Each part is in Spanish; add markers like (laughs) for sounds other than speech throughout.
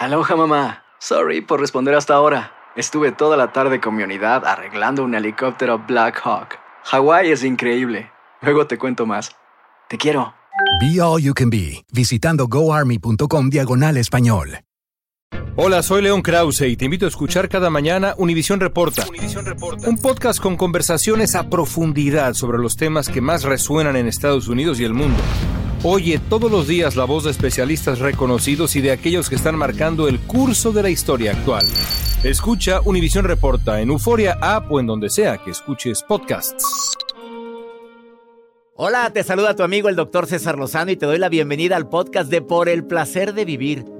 Aloha mamá. Sorry por responder hasta ahora. Estuve toda la tarde con mi unidad arreglando un helicóptero Black Hawk. Hawái es increíble. Luego te cuento más. Te quiero. Be All You Can Be, visitando goarmy.com diagonal español. Hola, soy León Krause y te invito a escuchar cada mañana Univisión Reporta, un podcast con conversaciones a profundidad sobre los temas que más resuenan en Estados Unidos y el mundo. Oye todos los días la voz de especialistas reconocidos y de aquellos que están marcando el curso de la historia actual. Escucha Univisión Reporta en Euforia App o en donde sea que escuches podcasts. Hola, te saluda tu amigo el doctor César Lozano y te doy la bienvenida al podcast de Por el Placer de Vivir.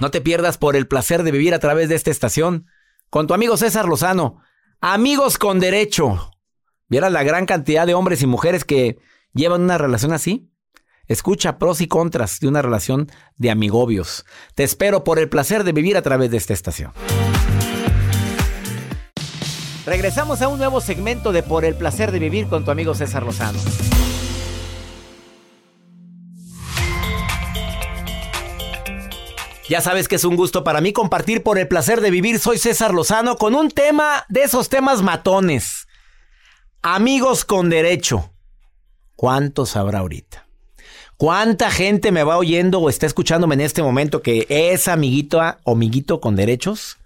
No te pierdas por el placer de vivir a través de esta estación con tu amigo César Lozano. Amigos con derecho. ¿Vieras la gran cantidad de hombres y mujeres que llevan una relación así? Escucha pros y contras de una relación de amigobios. Te espero por el placer de vivir a través de esta estación. Regresamos a un nuevo segmento de Por el placer de vivir con tu amigo César Lozano. Ya sabes que es un gusto para mí compartir por el placer de vivir. Soy César Lozano con un tema de esos temas matones. Amigos con derecho. ¿Cuántos habrá ahorita? ¿Cuánta gente me va oyendo o está escuchándome en este momento que es amiguito o amiguito con derechos?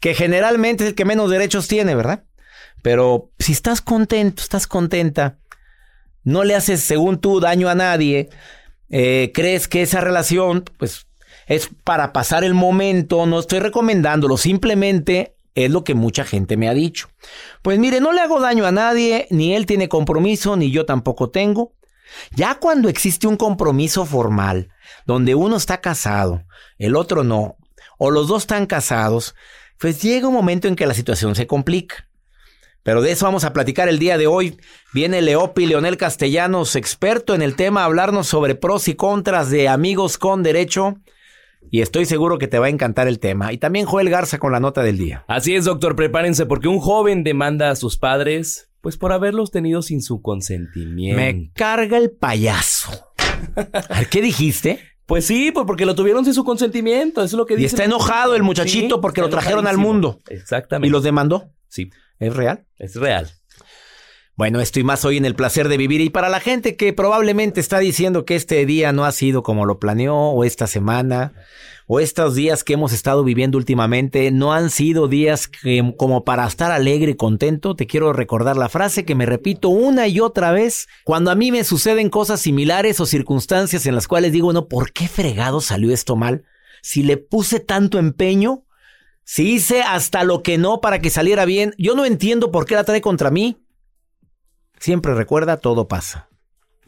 Que generalmente es el que menos derechos tiene, ¿verdad? Pero si estás contento, estás contenta, no le haces, según tú, daño a nadie, eh, crees que esa relación, pues es para pasar el momento, no estoy recomendándolo, simplemente es lo que mucha gente me ha dicho. Pues mire, no le hago daño a nadie, ni él tiene compromiso, ni yo tampoco tengo. Ya cuando existe un compromiso formal, donde uno está casado, el otro no, o los dos están casados, pues llega un momento en que la situación se complica. Pero de eso vamos a platicar el día de hoy. Viene Leopi Leonel Castellanos, experto en el tema, a hablarnos sobre pros y contras de amigos con derecho y estoy seguro que te va a encantar el tema. Y también Joel Garza con la nota del día. Así es, doctor, prepárense porque un joven demanda a sus padres, pues por haberlos tenido sin su consentimiento. Me carga el payaso. ¿Qué dijiste? Pues sí, pues porque lo tuvieron sin su consentimiento, eso es lo que dice. Y está enojado el muchachito porque lo trajeron al mundo. Exactamente. ¿Y los demandó? Sí. ¿Es real? Es real. Bueno, estoy más hoy en el placer de vivir y para la gente que probablemente está diciendo que este día no ha sido como lo planeó o esta semana o estos días que hemos estado viviendo últimamente no han sido días que, como para estar alegre y contento, te quiero recordar la frase que me repito una y otra vez cuando a mí me suceden cosas similares o circunstancias en las cuales digo, no, ¿por qué fregado salió esto mal? Si le puse tanto empeño, si hice hasta lo que no para que saliera bien, yo no entiendo por qué la trae contra mí. Siempre recuerda, todo pasa.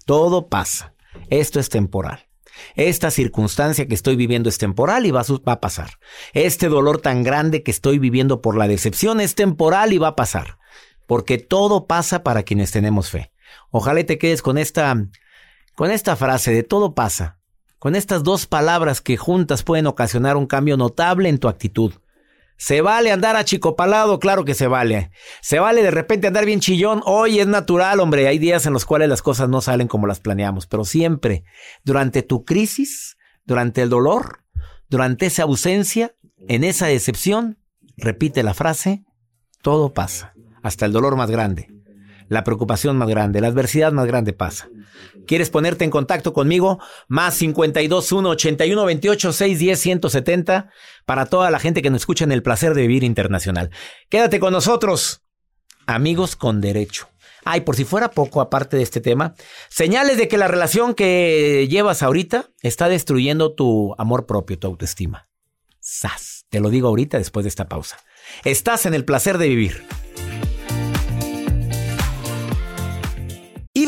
Todo pasa. Esto es temporal. Esta circunstancia que estoy viviendo es temporal y va a, pasar. Este dolor tan grande que estoy viviendo por la decepción es temporal y va a pasar. Porque todo pasa para quienes tenemos fe. Ojalá te quedes con esta, con esta frase de todo pasa. Con estas dos palabras que juntas pueden ocasionar un cambio notable en tu actitud. ¿Se vale andar achicopalado? Claro que se vale. ¿Se vale de repente andar bien chillón? Hoy es natural, hombre. Hay días en los cuales las cosas no salen como las planeamos, pero siempre, durante tu crisis, durante el dolor, durante esa ausencia, en esa decepción, repite la frase, todo pasa, hasta el dolor más grande. La preocupación más grande, la adversidad más grande pasa. ¿Quieres ponerte en contacto conmigo? Más 521 81 28 610 170 para toda la gente que nos escucha en el placer de vivir internacional. Quédate con nosotros, amigos con derecho. Ay, por si fuera poco, aparte de este tema, señales de que la relación que llevas ahorita está destruyendo tu amor propio, tu autoestima. Sas. Te lo digo ahorita después de esta pausa. Estás en el placer de vivir.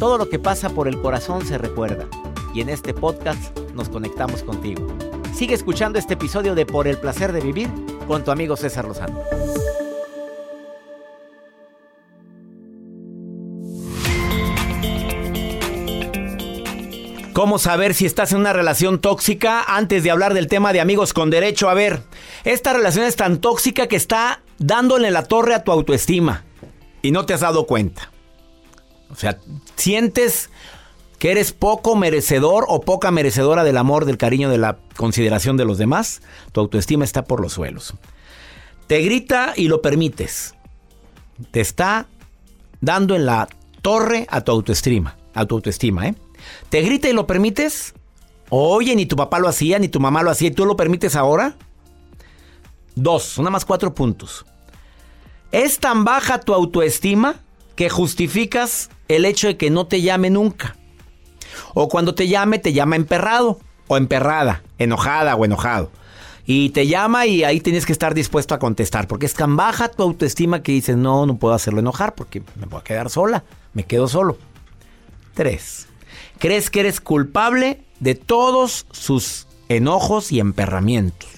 Todo lo que pasa por el corazón se recuerda. Y en este podcast nos conectamos contigo. Sigue escuchando este episodio de Por el placer de vivir con tu amigo César Lozano. ¿Cómo saber si estás en una relación tóxica? Antes de hablar del tema de amigos con derecho, a ver, esta relación es tan tóxica que está dándole la torre a tu autoestima y no te has dado cuenta. O sea, sientes que eres poco merecedor o poca merecedora del amor, del cariño, de la consideración de los demás, tu autoestima está por los suelos. Te grita y lo permites. Te está dando en la torre a tu autoestima, a tu autoestima, ¿eh? Te grita y lo permites. Oye, ni tu papá lo hacía, ni tu mamá lo hacía, y tú lo permites ahora. Dos, una más cuatro puntos. ¿Es tan baja tu autoestima que justificas el hecho de que no te llame nunca? O cuando te llame, te llama emperrado o emperrada, enojada o enojado. Y te llama y ahí tienes que estar dispuesto a contestar, porque es tan baja tu autoestima que dices, no, no puedo hacerlo enojar porque me voy a quedar sola, me quedo solo. Tres. Crees que eres culpable de todos sus enojos y emperramientos.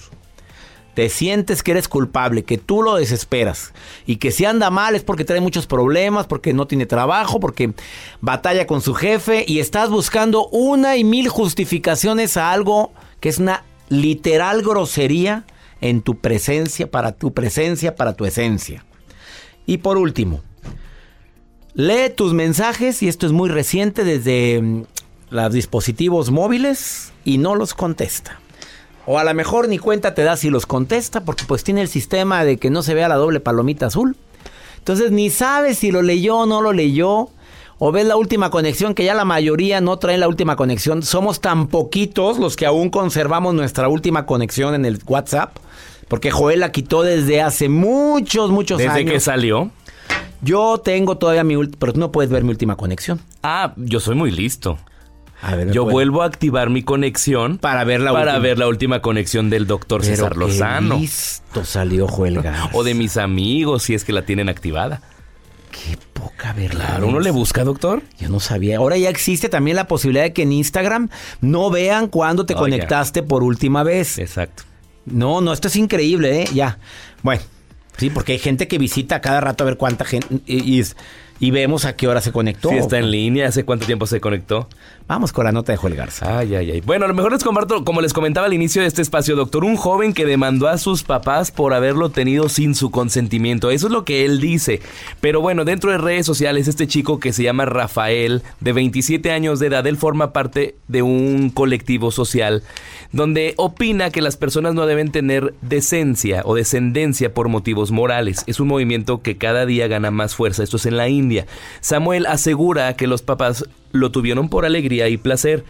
Te sientes que eres culpable, que tú lo desesperas y que si anda mal es porque trae muchos problemas, porque no tiene trabajo, porque batalla con su jefe y estás buscando una y mil justificaciones a algo que es una literal grosería en tu presencia, para tu presencia, para tu esencia. Y por último, lee tus mensajes y esto es muy reciente desde mm, los dispositivos móviles y no los contesta. O a lo mejor ni cuenta te da si los contesta porque pues tiene el sistema de que no se vea la doble palomita azul. Entonces ni sabes si lo leyó o no lo leyó. O ves la última conexión que ya la mayoría no traen la última conexión. Somos tan poquitos los que aún conservamos nuestra última conexión en el WhatsApp. Porque Joel la quitó desde hace muchos, muchos años. ¿Desde que salió? Yo tengo todavía mi última, pero tú no puedes ver mi última conexión. Ah, yo soy muy listo. A ver, ¿me Yo vuelvo a activar mi conexión para ver la para última. ver la última conexión del doctor Pero César Lozano. listo salió Joel Garza. O de mis amigos, si es que la tienen activada. Qué poca vergüenza. Claro, uno le busca, doctor. Yo no sabía. Ahora ya existe también la posibilidad de que en Instagram no vean cuándo te Oiga. conectaste por última vez. Exacto. No, no, esto es increíble, ¿eh? Ya. Bueno, sí, porque hay gente que visita cada rato a ver cuánta gente. Y, y- y vemos a qué hora se conectó. Si está en línea, ¿hace cuánto tiempo se conectó? Vamos con la nota de Joel Garza. Ay, ay, ay. Bueno, a lo mejor les comparto, como les comentaba al inicio de este espacio, doctor, un joven que demandó a sus papás por haberlo tenido sin su consentimiento. Eso es lo que él dice. Pero bueno, dentro de redes sociales, este chico que se llama Rafael, de 27 años de edad, él forma parte de un colectivo social donde opina que las personas no deben tener decencia o descendencia por motivos morales. Es un movimiento que cada día gana más fuerza. Esto es en la India. Samuel asegura que los papás lo tuvieron por alegría y placer,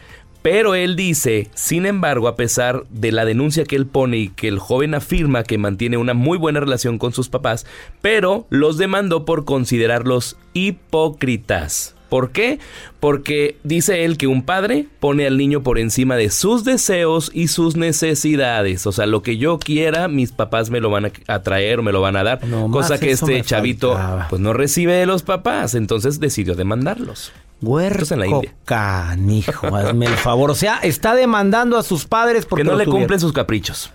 Pero él dice, sin embargo, a pesar de la denuncia que él pone y que el joven afirma que mantiene una muy buena relación con sus papás, pero los demandó por considerarlos hipócritas. ¿Por qué? Porque dice él que un padre pone al niño por encima de sus deseos y sus necesidades. O sea, lo que yo quiera, mis papás me lo van a traer o me lo van a dar. cosa que este chavito pues no recibe de los papás. Entonces decidió demandarlos. Huerco en la India. canijo, hazme el favor. O sea, está demandando a sus padres porque que no le cumplen sus caprichos.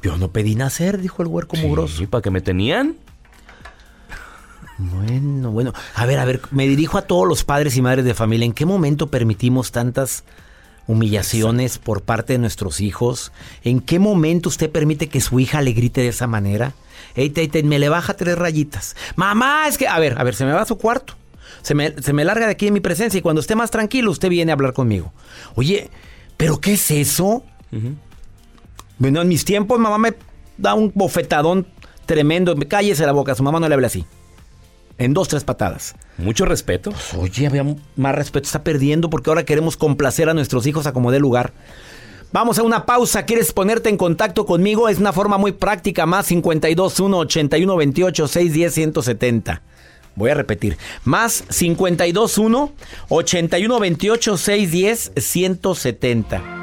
Yo no pedí nacer, dijo el huerco mugroso. ¿Y para qué me tenían? Bueno, bueno. A ver, a ver, me dirijo a todos los padres y madres de familia. ¿En qué momento permitimos tantas humillaciones por parte de nuestros hijos? ¿En qué momento usted permite que su hija le grite de esa manera? Ey, me le baja tres rayitas. Mamá, es que... A ver, a ver, se me va a su cuarto. Se me, se me larga de aquí en mi presencia y cuando esté más tranquilo usted viene a hablar conmigo. Oye, ¿pero qué es eso? Bueno, en mis tiempos mamá me da un bofetadón tremendo. Cállese la boca, su mamá no le habla así. En dos, tres patadas. Mucho respeto. Pues, oye, había más respeto. Está perdiendo porque ahora queremos complacer a nuestros hijos a como dé lugar. Vamos a una pausa. ¿Quieres ponerte en contacto conmigo? Es una forma muy práctica. Más 52 1 81 28 610 170. Voy a repetir. Más 52 1 81 28 610 170.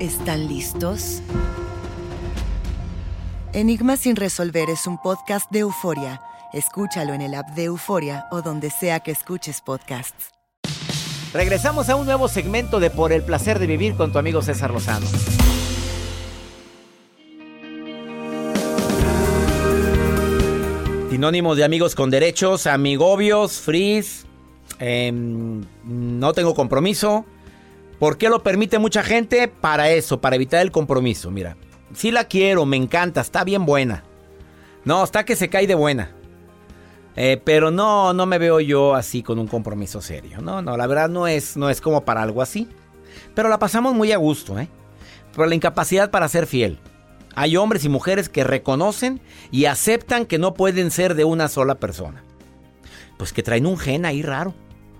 ¿Están listos? Enigma sin resolver es un podcast de euforia. Escúchalo en el app de Euforia o donde sea que escuches podcasts. Regresamos a un nuevo segmento de Por el placer de vivir con tu amigo César Lozano. Sinónimo de amigos con derechos, amigobios, frizz, em, no tengo compromiso, ¿Por qué lo permite mucha gente? Para eso, para evitar el compromiso. Mira, si la quiero, me encanta, está bien buena. No, está que se cae de buena. Eh, pero no, no me veo yo así con un compromiso serio. No, no, la verdad no es, no es como para algo así. Pero la pasamos muy a gusto, ¿eh? Por la incapacidad para ser fiel. Hay hombres y mujeres que reconocen y aceptan que no pueden ser de una sola persona. Pues que traen un gen ahí raro.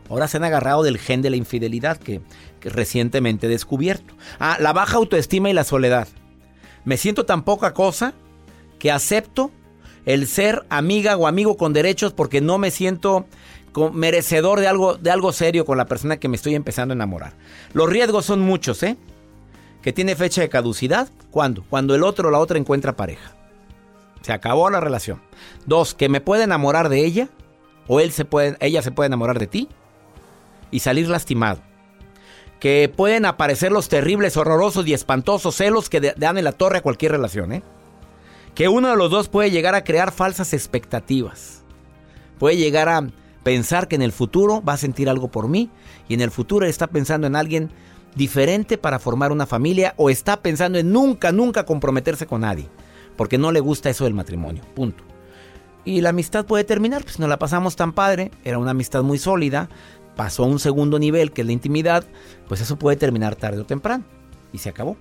Ahora se han agarrado del gen de la infidelidad que, recientemente he descubierto. Ah, la baja autoestima y la soledad. Me siento tan poca cosa que acepto el ser amiga o amigo con derechos porque no me siento merecedor de algo, de algo serio con la persona que me estoy empezando a enamorar. Los riesgos son muchos, ¿eh? Que tiene fecha de caducidad. ¿Cuándo? Cuando el otro o la otra encuentra pareja. Se acabó la relación. Dos, que me puede enamorar de ella o él se puede, ella se puede enamorar de ti y salir lastimado. Que pueden aparecer los terribles, horrorosos y espantosos celos que dan en la torre a cualquier relación. ¿eh? Que uno de los dos puede llegar a crear falsas expectativas. Puede llegar a pensar que en el futuro va a sentir algo por mí y en el futuro está pensando en alguien diferente para formar una familia o está pensando en nunca, nunca comprometerse con nadie. Porque no le gusta eso del matrimonio. Punto. Y la amistad puede terminar, pues no la pasamos tan padre, era una amistad muy sólida, pasó a un segundo nivel, que es la intimidad, pues eso puede terminar tarde o temprano. Y se acabó.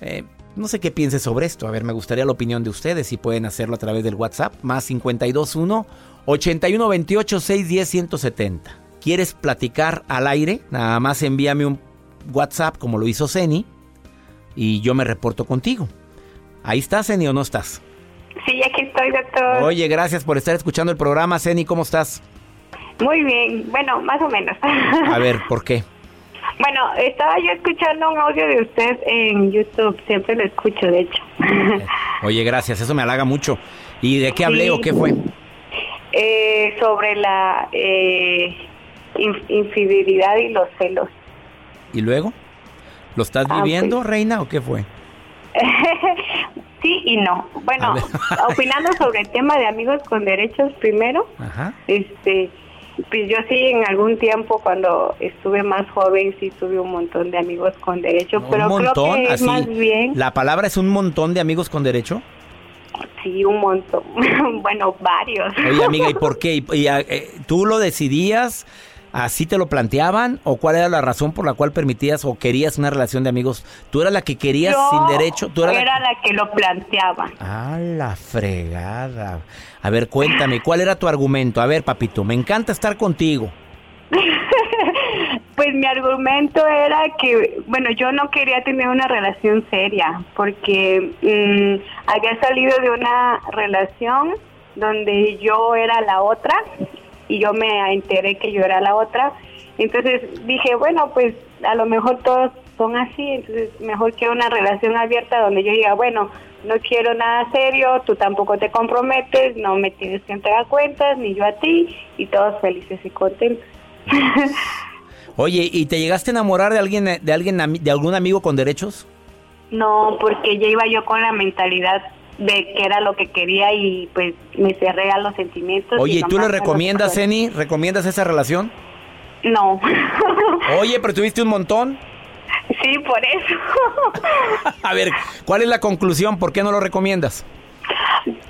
Eh, no sé qué piense sobre esto. A ver, me gustaría la opinión de ustedes. Si pueden hacerlo a través del WhatsApp, más 521 8128 610 170. ¿Quieres platicar al aire? Nada más envíame un WhatsApp como lo hizo Ceni y yo me reporto contigo. ¿Ahí estás, Ceni, o no estás? Sí, aquí estoy, doctor. Oye, gracias por estar escuchando el programa. Ceni, ¿cómo estás? Muy bien, bueno, más o menos. A ver, (laughs) ¿por qué? Bueno, estaba yo escuchando un audio de usted en YouTube, siempre lo escucho, de hecho. (laughs) Oye, gracias, eso me halaga mucho. ¿Y de qué hablé o qué fue? Eh, sobre la eh, infidelidad y los celos. ¿Y luego? ¿Lo estás ah, viviendo, pues. reina, o qué fue? (laughs) sí y no. Bueno, opinando sobre el tema de amigos con derechos primero, este pues yo sí en algún tiempo cuando estuve más joven sí tuve un montón de amigos con derecho, pero montón, creo que es así. más bien La palabra es un montón de amigos con derecho. sí un montón, (laughs) bueno varios. Oye, amiga, ¿y (laughs) por qué? ¿Y, y, eh, ¿Tú lo decidías? ¿Así te lo planteaban? ¿O cuál era la razón por la cual permitías o querías una relación de amigos? ¿Tú eras la que querías Yo sin derecho? ¿Tú eras la- era la que lo planteaba. Ah, la fregada. A ver, cuéntame, ¿cuál era tu argumento? A ver, papito, me encanta estar contigo. (laughs) Pues mi argumento era que, bueno, yo no quería tener una relación seria porque mm, había salido de una relación donde yo era la otra y yo me enteré que yo era la otra. Entonces dije, bueno, pues a lo mejor todos son así, entonces mejor que una relación abierta donde yo diga, bueno, no quiero nada serio, tú tampoco te comprometes, no me tienes que entregar cuentas, ni yo a ti, y todos felices y contentos. (laughs) Oye, ¿y te llegaste a enamorar de alguien, de alguien, de algún amigo con derechos? No, porque ya iba yo con la mentalidad de que era lo que quería y pues me cerré a los sentimientos. Oye, ¿y tú le recomiendas. Eni? ¿Recomiendas esa relación? No. Oye, pero tuviste un montón. sí, por eso. (laughs) A ver, ¿cuál es la conclusión? ¿Por qué no lo recomiendas?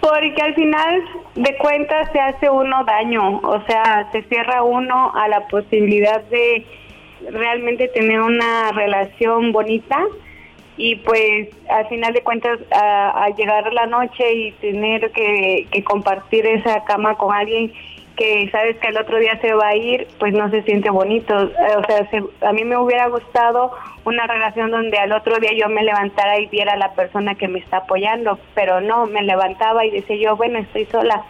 Porque al final de cuentas se hace uno daño, o sea, se cierra uno a la posibilidad de realmente tener una relación bonita y pues al final de cuentas a, llegar la noche y tener que, que compartir esa cama con alguien que sabes que el otro día se va a ir, pues no se siente bonito. Eh, O sea, se- a mí me hubiera gustado una relación donde al otro día yo me levantara y viera a la persona que me está apoyando, pero no, me levantaba y decía yo, bueno, estoy sola.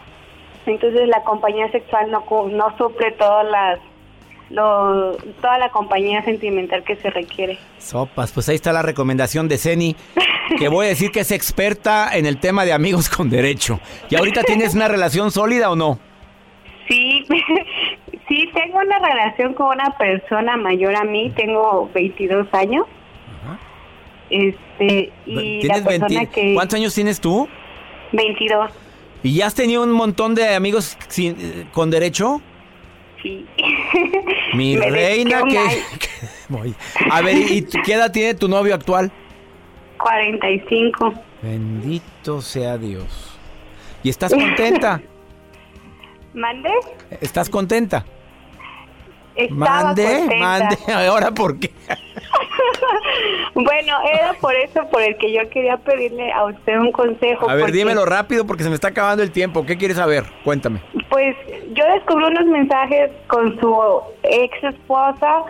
Entonces la compañía sexual no, no suple todas las, lo- toda la compañía sentimental que se requiere. Sopas, pues ahí está la recomendación de Ceni, que voy a decir que es experta en el tema de amigos con derecho. ¿Y ahorita tienes una relación sólida o no? Sí, (laughs) sí, tengo una relación con una persona mayor a mí, tengo 22 años. Este, y la ¿Tienes persona 20 que... ¿Cuántos años tienes tú? 22, ¿Y ya has tenido un montón de amigos sin- eh, con derecho? Sí. (laughs) Mi Me reina, que... (laughs) A ver, ¿y qué edad tiene tu novio actual? 45. Bendito sea Dios. ¿Y estás contenta? (laughs) ¿Mande? ¿Estás contenta? Estaba Mande, contenta. mande. Ahora, ¿por qué? (laughs) Bueno, era por eso por el que yo quería pedirle a usted un consejo. A ver, porque, dímelo rápido porque se me está acabando el tiempo. ¿Qué quieres saber? Cuéntame. Pues yo descubrí unos mensajes con su ex esposa,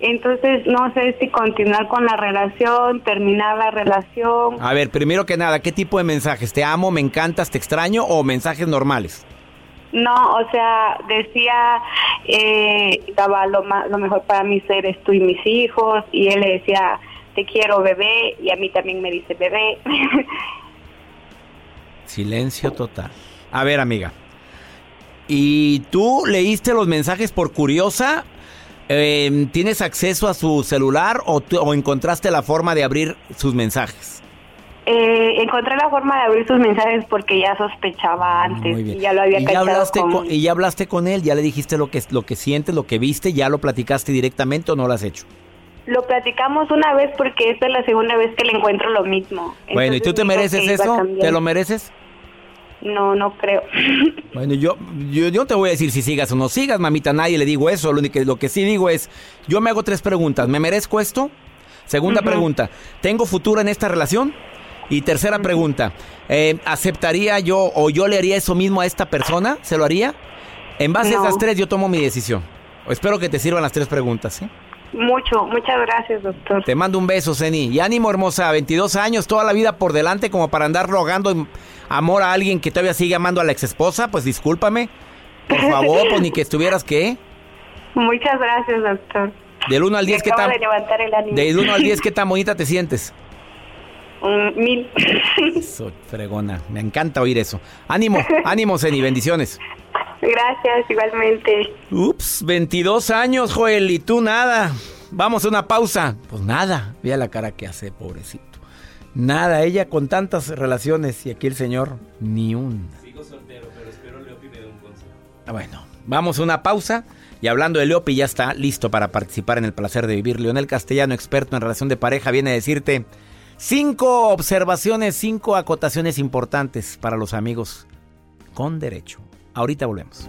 entonces no sé si continuar con la relación, terminar la relación. A ver, primero que nada, ¿qué tipo de mensajes? ¿Te amo, me encantas, te extraño o mensajes normales? No, o sea, decía, eh, daba lo, ma- lo mejor para mí eres tú y mis hijos, y él le decía, te quiero bebé, y a mí también me dice bebé. (laughs) Silencio total. A ver, amiga. ¿Y tú leíste los mensajes por curiosa? Eh, ¿Tienes acceso a su celular o, o encontraste la forma de abrir sus mensajes? Eh, encontré la forma de abrir sus mensajes porque ya sospechaba antes, Muy bien. y ya lo había ¿Y ya, cachado hablaste con- con, y ya hablaste con él, ya le dijiste lo que, lo que sientes, lo que viste, ya lo platicaste directamente o no lo has hecho. Lo platicamos una vez porque esta es la segunda vez que le encuentro lo mismo. bueno, ¿y tú te mereces eso? ¿Te lo mereces? No, no creo. (laughs) Bueno, yo, yo, yo no te voy a decir si sigas o no sigas, mamita, nadie le digo eso. Lo, único que- lo que sí digo es, yo me hago tres preguntas. ¿Me merezco esto? Segunda pregunta, ¿tengo futuro en esta relación? Y tercera pregunta, eh, ¿aceptaría yo o yo le haría eso mismo a esta persona? ¿Se lo haría? En base a esas tres yo tomo mi decisión. Espero que te sirvan las tres preguntas, ¿sí? Mucho, muchas gracias, doctor. Te mando un beso, Zeni. Y ánimo, hermosa. 22 años, toda la vida por delante como para andar rogando amor a alguien que todavía sigue amando a la exesposa. Pues discúlpame. Por favor, pues ni que estuvieras, ¿qué? Muchas gracias, doctor. Del 1 al 10, Me ¿qué tan... de levantar el ánimo. Del 1 al 10, (laughs) ¿qué tan bonita te sientes? Un mil. (laughs) Eso, fregona. Me encanta oír eso. Ánimo, ánimo, Zeni. Bendiciones. gracias, igualmente. Ups, 22 años, Joel, y tú nada. Vamos a una pausa. Pues nada. Vea la cara que hace, pobrecito. Nada, ella con tantas relaciones y aquí el señor, ni una. Sigo soltero, pero espero Leopi me dé un consejo. Ah, Bueno, Vamos a una pausa. Y hablando de Leopi, ya está listo para participar en el placer de vivir. Leonel Castellano, experto en relación de pareja, viene a decirte cinco observaciones, cinco acotaciones importantes para los amigos con derecho. Ahorita volvemos.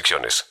restricciones.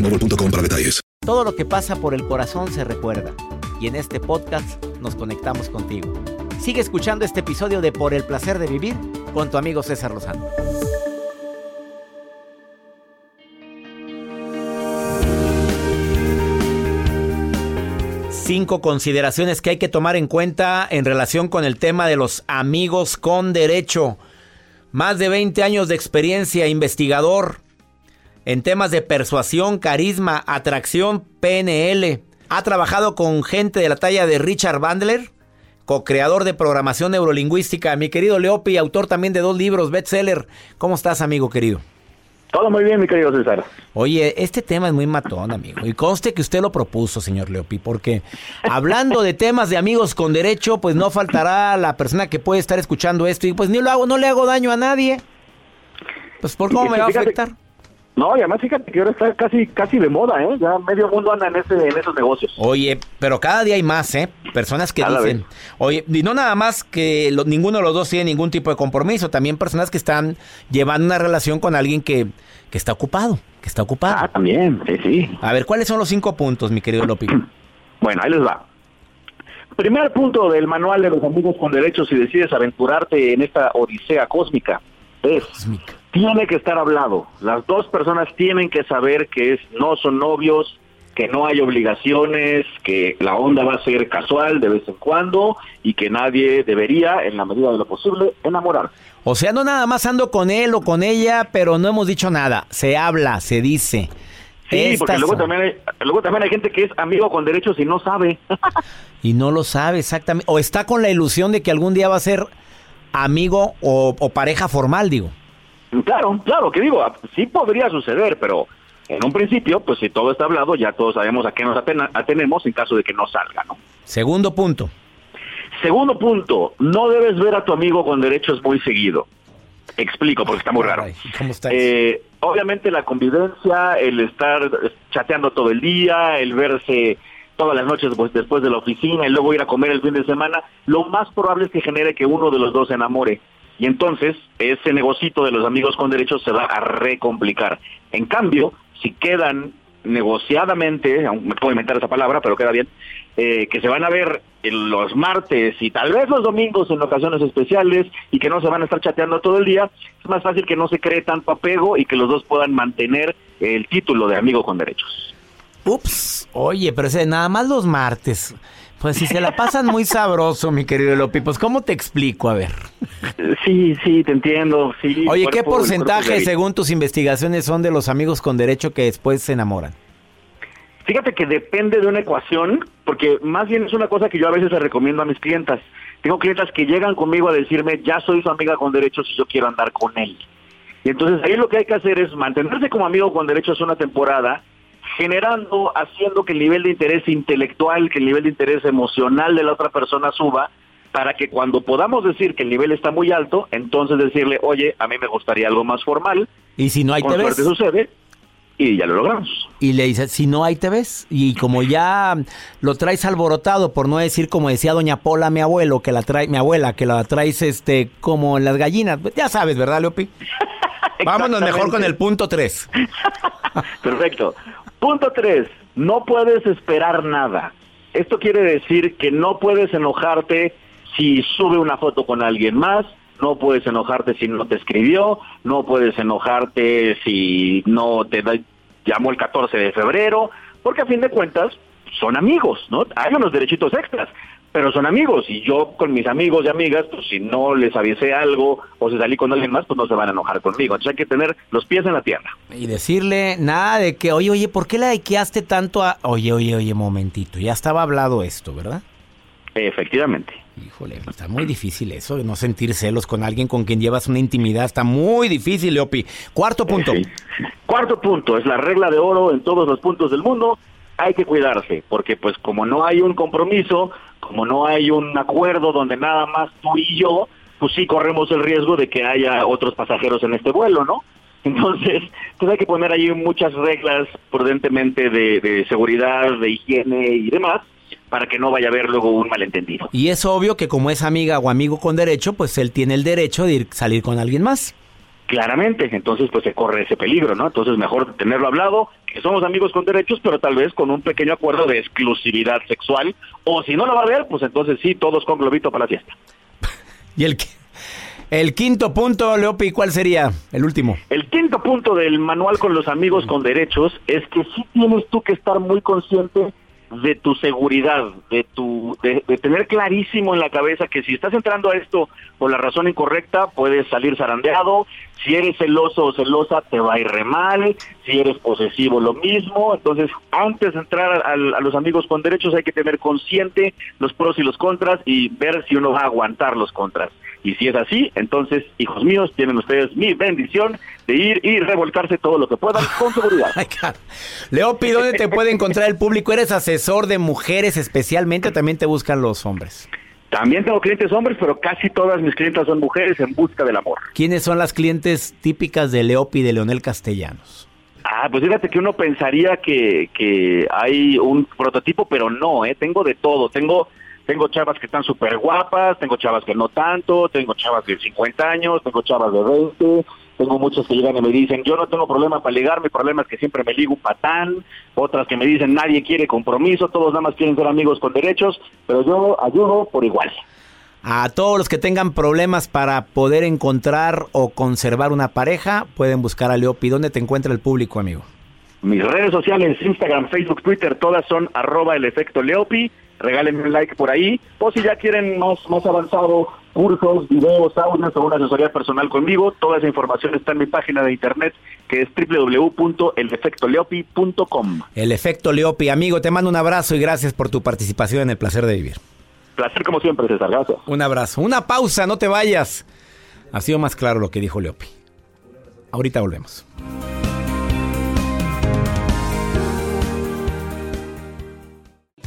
para detalles. Todo lo que pasa por el corazón se recuerda. Y en este podcast nos conectamos contigo. Sigue escuchando este episodio de Por el placer de vivir con tu amigo César Lozano. Cinco consideraciones que hay que tomar en cuenta en relación con el tema de los amigos con derecho. Más de 20 años de experiencia investigador en temas de persuasión, carisma, atracción, PNL. Ha trabajado con gente de la talla de Richard Bandler, co-creador de programación neurolingüística. Mi querido Leopi, autor también de dos libros, bestseller. ¿Cómo estás, amigo querido? Todo muy bien, mi querido César. Oye, este tema es muy matón, amigo. Y conste que usted lo propuso, señor Leopi, porque hablando de temas de amigos con derecho, pues no faltará la persona que puede estar escuchando esto y pues ni lo hago, no le hago daño a nadie. Pues por cómo me va a afectar. No, y además fíjate que ahora está casi casi de moda, ¿eh? Ya medio mundo anda en, ese, en esos negocios. Oye, pero cada día hay más, ¿eh? Personas que dicen, oye, y no nada más que ninguno de los dos tiene ningún tipo de compromiso, también personas que están llevando una relación con alguien que, que está ocupado, que está ocupado. Ah, también, sí, sí. A ver, ¿cuáles son los cinco puntos, mi querido Lopi? (clears throat) bueno, ahí les va. Primer punto del manual de los amigos con derechos si decides aventurarte en esta odisea cósmica es... Cósmica tiene que estar hablado. Las dos personas tienen que saber que es, no son novios, que no hay obligaciones, que la onda va a ser casual de vez en cuando y que nadie debería, en la medida de lo posible, enamorar. O sea, no nada más ando con él o con ella, pero no hemos dicho nada. Se habla, se dice. Sí, porque luego también, hay, luego también hay gente que es amigo con derechos y no sabe. (laughs) y no lo sabe exactamente. O está con la ilusión de que algún día va a ser amigo o pareja formal, digo. Claro, claro, que digo, sí podría suceder, pero en un principio, pues si todo está hablado, ya todos sabemos a qué nos atenemos en caso de que no salga, ¿no? Segundo punto. Segundo punto, no debes ver a tu amigo con derechos muy seguido. Explico, porque está muy raro. ¿Cómo está eh, obviamente la convivencia, el estar chateando todo el día, el verse todas las noches pues, después de la oficina y luego ir a comer el fin de semana, lo más probable es que genere que uno de los dos se enamore y entonces ese negocito de los amigos con derechos se va a recomplicar. En cambio, si quedan negociadamente, me puedo inventar esa palabra, pero queda bien, eh, que se van a ver los martes y tal vez los domingos en ocasiones especiales y que no se van a estar chateando todo el día, es más fácil que no se cree tanto apego y que los dos puedan mantener el título de amigo con derechos. Ups, oye, pero ese, nada más los martes. Pues si se la pasan muy sabroso, mi querido Lopi, pues ¿cómo te explico? A ver. Sí, sí, te entiendo. Sí, Oye, ¿qué porcentaje, según tus investigaciones, son de los amigos con derecho que después se enamoran? Fíjate que depende de una ecuación, porque más bien es una cosa que yo a veces le recomiendo a mis clientas. Tengo clientas que llegan conmigo a decirme, ya soy su amiga con derechos y yo quiero andar con él. Y entonces ahí lo que hay que hacer es mantenerse como amigo con derechos una temporada generando, haciendo que el nivel de interés intelectual, que el nivel de interés emocional de la otra persona suba, para que cuando podamos decir que el nivel está muy alto, entonces decirle, oye, a mí me gustaría algo más formal. Y si no hay con suerte sucede. y ya lo logramos. Y le dices, si no, ahí te ves. Y como ya lo traes alborotado, por no decir como decía doña Pola, mi abuelo, que la trae, mi abuela, que la traes este como en las gallinas. Pues ya sabes, ¿verdad, Leopi? (laughs) Vámonos mejor con el punto 3. (laughs) Perfecto. Punto 3. No puedes esperar nada. Esto quiere decir que no puedes enojarte si sube una foto con alguien más, no puedes enojarte si no te escribió, no puedes enojarte si no te da, llamó el 14 de febrero, porque a fin de cuentas son amigos, ¿no? Hay unos derechitos extras, pero son amigos y yo con mis amigos y amigas, pues si no les avisé algo o si salí con alguien más, pues no se van a enojar conmigo. Entonces hay que tener los pies en la tierra. Y decirle nada de que, oye, oye, ¿por qué le likeaste tanto a... Oye, oye, oye, momentito, ya estaba hablado esto, ¿verdad? Efectivamente. Híjole, está muy difícil eso, de no sentir celos con alguien con quien llevas una intimidad. Está muy difícil, Leopi. Cuarto punto. Cuarto punto, es la regla de oro en todos los puntos del mundo. Hay que cuidarse, porque pues como no hay un compromiso, como no hay un acuerdo donde nada más tú y yo, pues sí corremos el riesgo de que haya otros pasajeros en este vuelo, ¿no? (laughs) Entonces, pues hay que poner ahí muchas reglas prudentemente de, de seguridad, de higiene y demás, para que no vaya a haber luego un malentendido. Y es obvio que como es amiga o amigo con derecho, pues él tiene el derecho de ir salir con alguien más. Claramente, entonces pues se corre ese peligro, ¿no? Entonces mejor tenerlo hablado, que somos amigos con derechos, pero tal vez con un pequeño acuerdo de exclusividad sexual, o si no lo va a ver, pues entonces sí, todos con globito para la fiesta. (laughs) y el, el quinto punto, Leopi, ¿cuál sería el último? El quinto punto del manual con los amigos con derechos es que sí tienes tú que estar muy consciente de tu seguridad, de tu de, tener clarísimo en la cabeza que si estás entrando a esto por la razón incorrecta, puedes salir zarandeado, si eres celoso o celosa te va a ir re mal, si eres posesivo lo mismo, entonces antes de entrar a, a los amigos con derechos hay que tener consciente los pros y los contras y ver si uno va a aguantar los contras. Y si es así, entonces, hijos míos, tienen ustedes mi bendición de ir y revolcarse todo lo que puedan con (laughs) seguridad. Leopi, ¿dónde te puede encontrar el público? ¿Eres asesor de mujeres especialmente o también te buscan los hombres? También tengo clientes hombres, pero casi todas mis clientes son mujeres en busca del amor. ¿Quiénes son las clientes típicas de Leopi de Leonel Castellanos? Ah, pues fíjate que uno pensaría que, que hay un prototipo, pero no, ¿eh? Tengo de todo. Tengo tengo chavas que están súper guapas, tengo chavas que no tanto, tengo chavas de 50 años, tengo chavas de 20, tengo muchas que llegan y me dicen, yo no tengo problema para ligar, mi problema es que siempre me ligo un patán, otras que me dicen, nadie quiere compromiso, todos nada más quieren ser amigos con derechos, pero yo ayudo por igual. A todos los que tengan problemas para poder encontrar o conservar una pareja, pueden buscar a Leopi. ¿Dónde te encuentra el público, amigo? Mis redes sociales, Instagram, Facebook, Twitter, todas son arroba el efecto Leopi regálenme un like por ahí, o si ya quieren más, más avanzado, cursos, videos, audios o una asesoría personal conmigo, toda esa información está en mi página de internet que es www.elefectoleopi.com. El efecto Leopi, amigo, te mando un abrazo y gracias por tu participación en el placer de vivir. Placer como siempre, César, gracias. Un abrazo, una pausa, no te vayas. Ha sido más claro lo que dijo Leopi. Ahorita volvemos.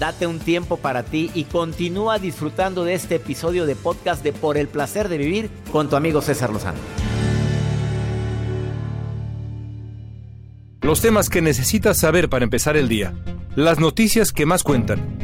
Date un tiempo para ti y continúa disfrutando de este episodio de podcast de Por el placer de vivir con tu amigo César Lozano. Los temas que necesitas saber para empezar el día. Las noticias que más cuentan.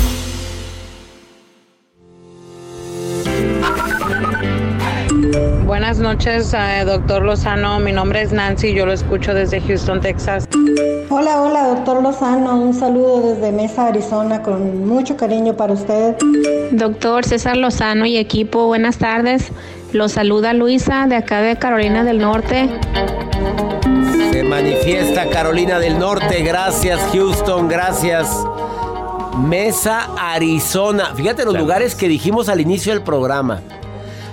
Noches, eh, doctor Lozano. Mi nombre es Nancy, yo lo escucho desde Houston, Texas. Hola, hola, doctor Lozano. Un saludo desde Mesa, Arizona, con mucho cariño para usted. Doctor César Lozano y equipo, buenas tardes. Los saluda Luisa de acá de Carolina del Norte. Se manifiesta Carolina del Norte. Gracias, Houston. Gracias. Mesa, Arizona. Fíjate los lugares que dijimos al inicio del programa.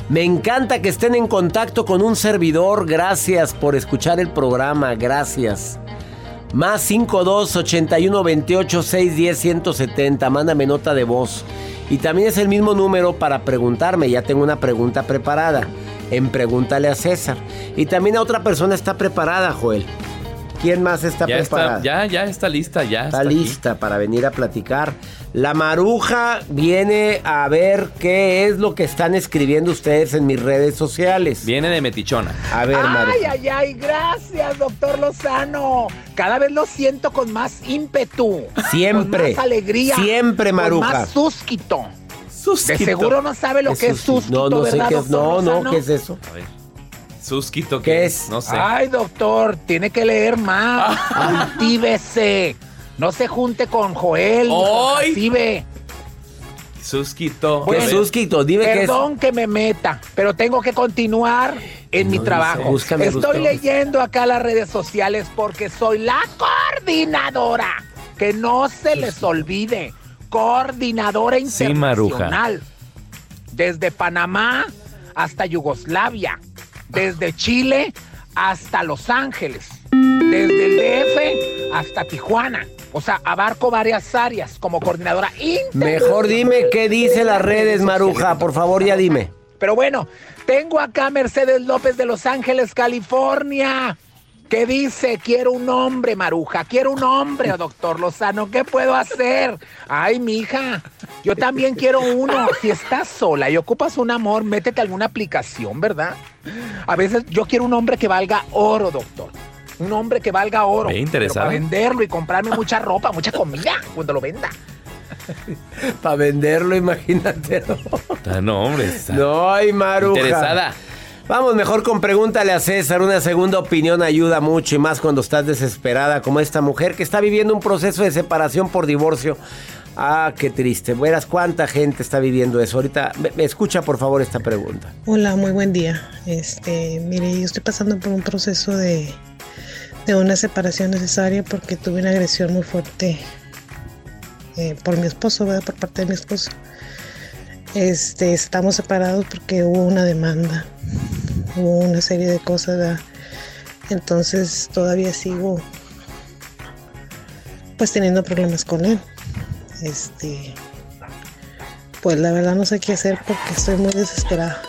Me encanta que estén en contacto con un servidor. Gracias por escuchar el programa. Gracias. Más 52 81 28 610 170. Mándame nota de voz. Y también es el mismo número para preguntarme. Ya tengo una pregunta preparada. En Pregúntale a César. Y también a otra persona está preparada, Joel. ¿Quién más está Ya preparada? está, ya, ya está lista, ya está, está, aquí. lista para venir a platicar. La maruja viene a ver qué es lo que están escribiendo ustedes en mis redes sociales. Viene de metichona. A ver, Ay, Maruja. ay, ay, gracias, doctor Lozano. Cada vez lo siento con más ímpetu. Siempre. Con más alegría. Siempre, Maruja. Con más súsquito. Súsquito. De seguro no sabe lo que es súsquito, No, no sé ¿verdad, qué es. No, no? ¿qué es eso? A ver. Susquito, ¿Qué ¿qué, es? No sé. Ay, doctor, tiene que leer más. Ah. Cultívese. No se junte con Joel. ¡Ay! Jacibe. Susquito. ¿Qué Bueno, Susquito? Dime qué es. Perdón que me meta, pero tengo que continuar en mi trabajo. sé, búscame, Estoy búscame. leyendo acá las redes sociales porque soy la coordinadora. Que no se les olvide. Coordinadora Sí, internacional. Desde Panamá hasta Yugoslavia. Desde Chile hasta Los Ángeles. Desde el DF hasta Tijuana. O sea, abarco varias áreas como coordinadora. Mejor dime qué dice las redes, Maruja. Por favor, ya dime. Pero bueno, tengo acá a Mercedes López de Los Ángeles, California. Que dice, quiero un hombre, Maruja, quiero un hombre, doctor Lozano, ¿qué puedo hacer? Ay, mija, yo también quiero uno. Si estás sola y ocupas un amor, métete a alguna aplicación, ¿verdad? A veces yo quiero un hombre que valga oro, doctor. Un hombre que valga oro. Ve, pero interesado. Para venderlo y comprarme mucha ropa, mucha comida cuando lo venda. (laughs) Para venderlo, imagínate. Ah, No, hombre. está No, ay, Maruja. Interesada. Vamos mejor con pregúntale a César. Una segunda opinión ayuda mucho y más cuando estás desesperada como esta mujer que está viviendo un proceso de separación por divorcio. Ah, qué triste. Verás cuánta gente está viviendo eso. Ahorita, me, escucha por favor esta pregunta. Hola, muy buen día. Este, mire, yo estoy pasando por un proceso de, de una separación necesaria porque tuve una agresión muy fuerte eh, por mi esposo, ¿verdad? Por parte de mi esposo. Este, estamos separados porque hubo una demanda, hubo una serie de cosas, ¿verdad? Entonces todavía sigo pues teniendo problemas con él. Este, pues la verdad no sé qué hacer porque estoy muy desesperada.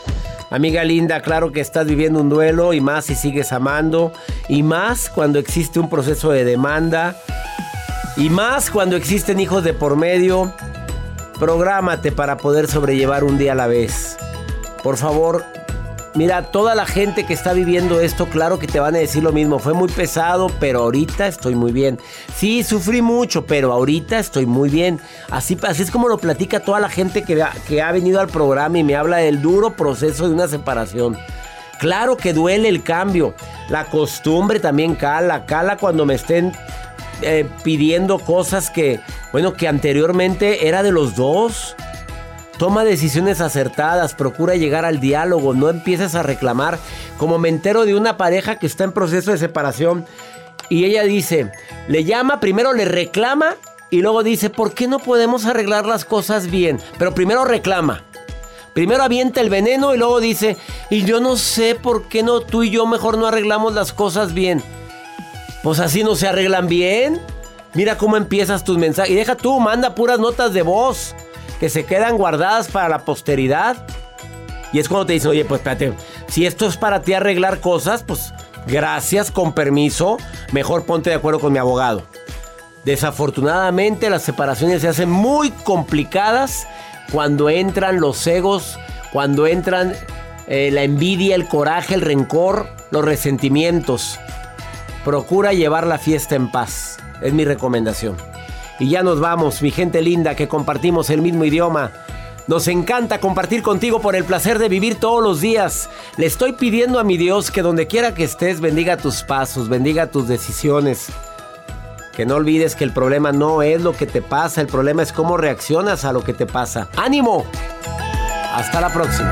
Amiga linda, claro que estás viviendo un duelo y más si sigues amando y más cuando existe un proceso de demanda y más cuando existen hijos de por medio. Prográmate para poder sobrellevar un día a la vez. Por favor, mira, toda la gente que está viviendo esto, claro que te van a decir lo mismo. Fue muy pesado, pero ahorita estoy muy bien. Sí, sufrí mucho, pero ahorita estoy muy bien. Así, así es como lo platica toda la gente que, ha- venido al programa y me habla del duro proceso de una separación. Claro que duele el cambio. La costumbre también cala. Cala cuando me estén eh, pidiendo cosas que, bueno, que anteriormente era de los dos. Toma decisiones acertadas, procura llegar al diálogo, no empieces a reclamar. Como me entero de una pareja que está en proceso de separación y ella dice, le llama, primero le reclama y luego dice, ¿por qué no podemos arreglar las cosas bien? Pero primero reclama. Primero avienta el veneno y luego dice, y yo no sé por qué no tú y yo mejor no arreglamos las cosas bien. Pues así no se arreglan bien. Mira cómo empiezas tus mensajes. Y deja tú, manda puras notas de voz que se quedan guardadas para la posteridad. Y es cuando te dicen, oye, pues espérate, si esto es para ti arreglar cosas, pues gracias, con permiso, mejor ponte de acuerdo con mi abogado. Desafortunadamente las separaciones se hacen muy complicadas cuando entran los egos, cuando entran eh, la envidia, el coraje, el rencor, los resentimientos. Procura llevar la fiesta en paz. Es mi recomendación. Y ya nos vamos, mi gente linda, que compartimos el mismo idioma. Nos encanta compartir contigo por el placer de vivir todos los días. Le estoy pidiendo a mi Dios que donde quiera que estés, bendiga tus pasos, bendiga tus decisiones. Que no olvides que el problema no es lo que te pasa, el problema es cómo reaccionas a lo que te pasa. ¡Ánimo! Hasta la próxima.